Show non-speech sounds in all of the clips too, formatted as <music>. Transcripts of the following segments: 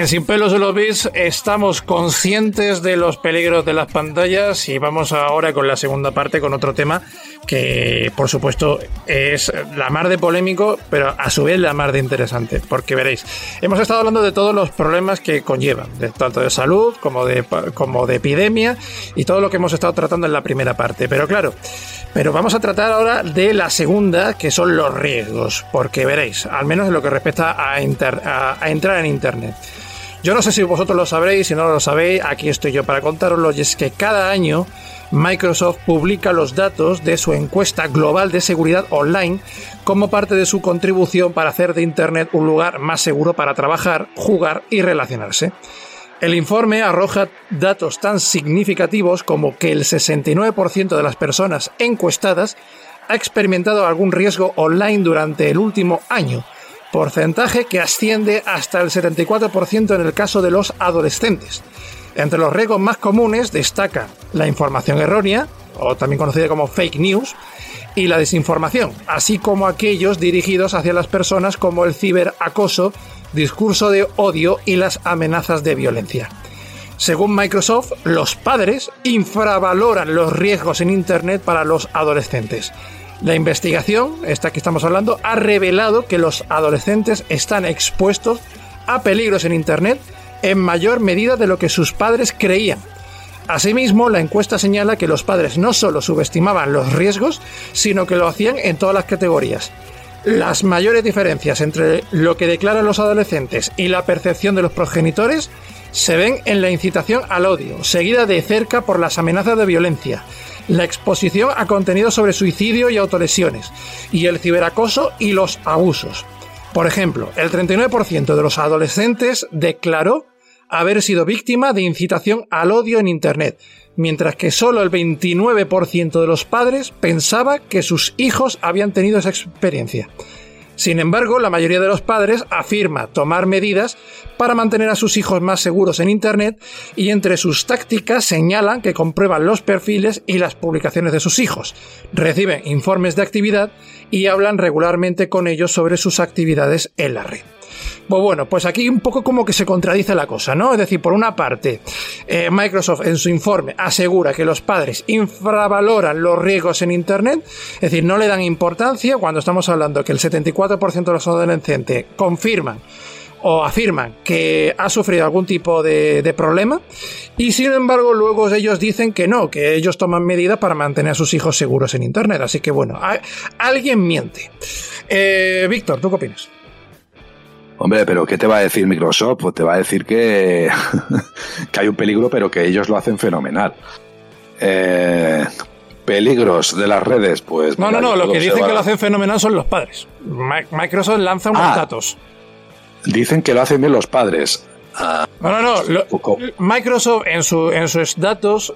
En Sin pelos en los bits estamos conscientes de los peligros de las pantallas y vamos ahora con la segunda parte con otro tema que por supuesto es la mar de polémico pero a su vez la mar de interesante porque veréis hemos estado hablando de todos los problemas que conllevan tanto de salud como de, como de epidemia y todo lo que hemos estado tratando en la primera parte. Pero claro pero vamos a tratar ahora de la segunda que son los riesgos porque veréis al menos en lo que respecta a, a entrar en internet yo no sé si vosotros lo sabréis, si no lo sabéis, aquí estoy yo para contároslo, y es que cada año Microsoft publica los datos de su encuesta global de seguridad online como parte de su contribución para hacer de Internet un lugar más seguro para trabajar, jugar y relacionarse. El informe arroja datos tan significativos como que el 69% de las personas encuestadas ha experimentado algún riesgo online durante el último año, porcentaje que asciende hasta el 74% en el caso de los adolescentes. Entre los riesgos más comunes destaca la información errónea, o también conocida como fake news, y la desinformación, así como aquellos dirigidos hacia las personas como el ciberacoso, discurso de odio y las amenazas de violencia. Según Microsoft, los padres infravaloran los riesgos en Internet para los adolescentes. La investigación, esta que estamos hablando, ha revelado que los adolescentes están expuestos a peligros en Internet en mayor medida de lo que sus padres creían. Asimismo, la encuesta señala que los padres no solo subestimaban los riesgos, sino que lo hacían en todas las categorías. Las mayores diferencias entre lo que declaran los adolescentes y la percepción de los progenitores se ven en la incitación al odio, seguida de cerca por las amenazas de violencia, la exposición a contenido sobre suicidio y autolesiones, y el ciberacoso y los abusos. Por ejemplo, el 39% de los adolescentes declaró haber sido víctima de incitación al odio en Internet, mientras que solo el 29% de los padres pensaba que sus hijos habían tenido esa experiencia. Sin embargo, la mayoría de los padres afirma tomar medidas para mantener a sus hijos más seguros en Internet y entre sus tácticas señalan que comprueban los perfiles y las publicaciones de sus hijos, reciben informes de actividad y hablan regularmente con ellos sobre sus actividades en la red. Pues bueno, pues aquí un poco como que se contradice la cosa, ¿no? Es decir, por una parte, eh, Microsoft en su informe asegura que los padres infravaloran los riesgos en Internet, es decir, no le dan importancia cuando estamos hablando que el 74% de los adolescentes confirman o afirman que ha sufrido algún tipo de, problema y sin embargo luego ellos dicen que no, que ellos toman medidas para mantener a sus hijos seguros en Internet. Así que bueno, alguien miente. Eh, Víctor, ¿tú qué opinas? Hombre, pero ¿qué te va a decir Microsoft? Pues te va a decir que, <laughs> que hay un peligro, pero que ellos lo hacen fenomenal. Eh, peligros de las redes, pues. No, no, no, lo que dicen que lo hacen fenomenal son los padres. Microsoft lanza unos ah, datos. Dicen que lo hacen bien los padres. Ah, no, no, no. Microsoft en, su, en sus datos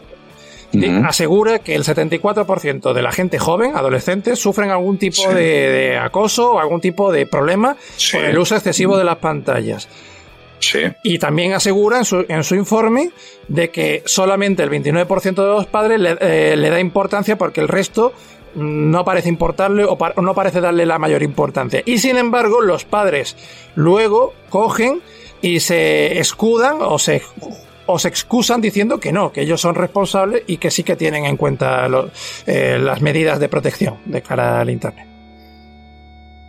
asegura que el 74% de la gente joven, adolescentes, sufren algún tipo de, acoso o algún tipo de problema por el uso excesivo de las pantallas. Sí. Y también asegura en su, en su, informe de que solamente el 29% de los padres eh, le, da importancia porque el resto no parece importarle o, o, no parece darle la mayor importancia. Y sin embargo, los padres luego cogen y se escudan o se o se excusan diciendo que no, que ellos son responsables y que sí que tienen en cuenta eh, las medidas de protección de cara al Internet.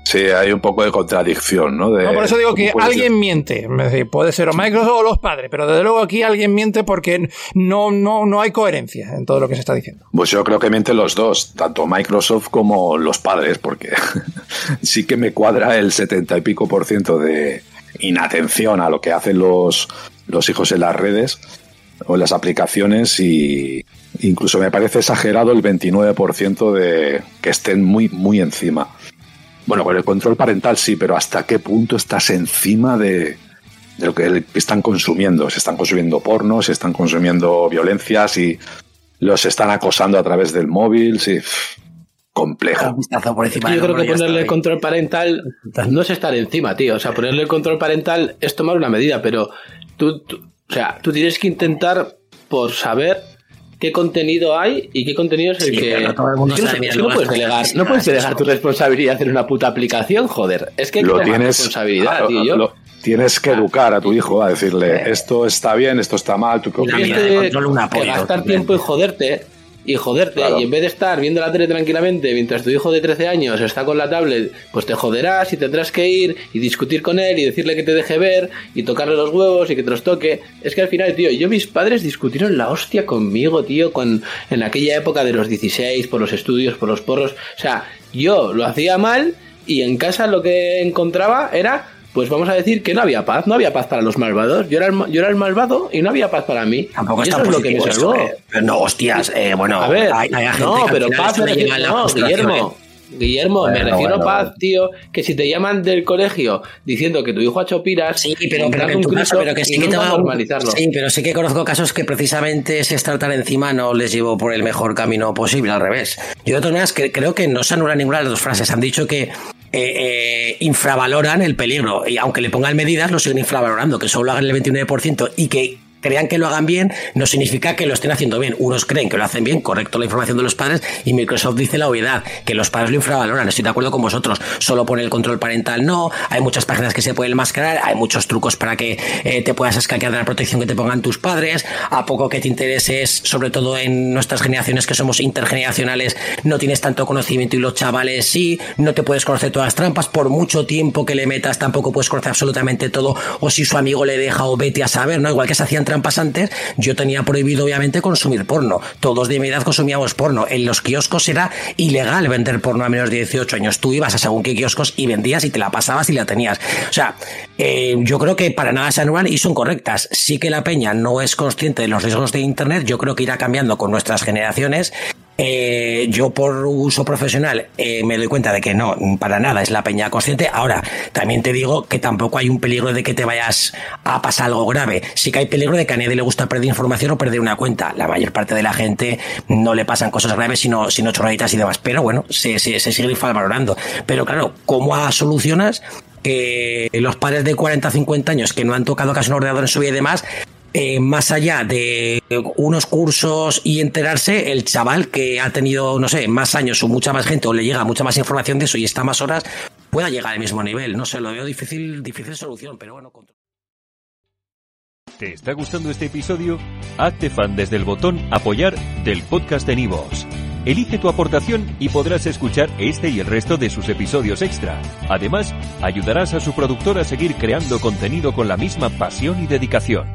Sí, hay un poco de contradicción, ¿no? por eso digo que alguien miente. puede ser o Microsoft o los padres, pero desde luego aquí alguien miente porque no, no, no hay coherencia en todo lo que se está diciendo. Pues yo creo que mienten los dos, tanto Microsoft como los padres, porque <laughs> sí que me cuadra el setenta y pico por ciento de inatención a lo que hacen los, los hijos en las redes o en las aplicaciones y incluso me parece exagerado el 29% de que estén muy muy encima. Bueno, con el control parental sí, pero ¿hasta qué punto estás encima de, de lo que están consumiendo? Se están consumiendo porno, se están consumiendo violencias y los están acosando a través del móvil, sí. compleja. Yo creo que ponerle el control parental no es estar encima, tío. O sea, ponerle el control parental es tomar una medida, pero tú, o sea, tú tienes que intentar por saber qué contenido hay y qué contenido es el que. No, puedes delegar, no puedes delegar tu responsabilidad en una puta aplicación, joder. Es que hay lo que tienes, responsabilidad, tío. tienes que educar a tu hijo a decirle esto está bien, esto está mal, tú qué Tienes que, que gastar tiempo en joderte y joderte. Y en vez de estar viendo la tele tranquilamente mientras tu hijo de 13 años está con la tablet, pues te joderás y tendrás que ir y discutir con él y decirle que te deje ver y tocarle los huevos y que te los toque. Es que al final, tío, yo mis padres discutieron la hostia conmigo, tío, con, en aquella época de los 16, por los estudios, por los porros. O sea, yo lo hacía mal y en casa lo que encontraba era pues vamos a decir que no había paz, no había paz para los malvados. Yo era el, yo era el malvado y no había paz para mí. Tampoco está es lo que me salvó. Eh. no, hostias, eh, bueno, a ver, no, pero paz me refiero, no, Guillermo. Guillermo, me refiero a paz, tío, que si te llaman del colegio diciendo que tu hijo ha hecho piras, sí, pero, pero, que, pero que sí que te va a normalizarlo. Sí, pero sí que conozco casos que precisamente ese tratar encima no les llevo por el mejor camino posible, al revés. Yo de todas maneras creo que no se anula ninguna de las dos frases. Han dicho que eh, eh, infravaloran el peligro. Y aunque le pongan medidas lo siguen infravalorando, que solo hagan el 29% y que crean que lo hagan bien, no significa que lo estén haciendo bien. Unos creen que lo hacen bien, correcto la información de los padres, y Microsoft dice la obviedad, que los padres lo infravaloran. Estoy de acuerdo con vosotros. Solo pone el control parental, no. Hay muchas páginas que se pueden mascarar, hay muchos trucos para que eh, te puedas escaquear de la protección que te pongan tus padres. A poco que te intereses, sobre todo en nuestras generaciones que somos intergeneracionales, no tienes tanto conocimiento y los chavales sí, no te puedes conocer todas las trampas. Por mucho tiempo que le metas, tampoco puedes conocer absolutamente todo. O si su amigo le deja o vete a saber, ¿no? Igual que se hacían trampas antes, yo tenía prohibido obviamente consumir porno. Todos de mi edad consumíamos porno. En los kioscos era ilegal vender porno a menos de 18 años. Tú ibas a según qué kioscos y vendías y te la pasabas y la tenías. O sea, eh, yo creo que para nada se anulan y son correctas. Sí que la peña no es consciente de los riesgos de Internet. Yo creo que irá cambiando con nuestras generaciones eh, yo por uso profesional eh, me doy cuenta de que no, para nada es la peña consciente. Ahora, también te digo que tampoco hay un peligro de que te vayas a pasar algo grave. Sí que hay peligro de que a nadie le gusta perder información o perder una cuenta. La mayor parte de la gente no le pasan cosas graves, sino, sino chorraditas y demás. Pero bueno, se, se, se sigue valorando. Pero claro, ¿cómo solucionas que los padres de 40 50 años que no han tocado casi un ordenador en su vida y demás eh, más allá de unos cursos y enterarse, el chaval que ha tenido, no sé, más años o mucha más gente o le llega mucha más información de eso y está más horas, pueda llegar al mismo nivel. No sé, lo veo difícil, difícil solución, pero bueno. ¿Te está gustando este episodio? Hazte fan desde el botón apoyar del podcast de Nivos. Elige tu aportación y podrás escuchar este y el resto de sus episodios extra. Además, ayudarás a su productor a seguir creando contenido con la misma pasión y dedicación.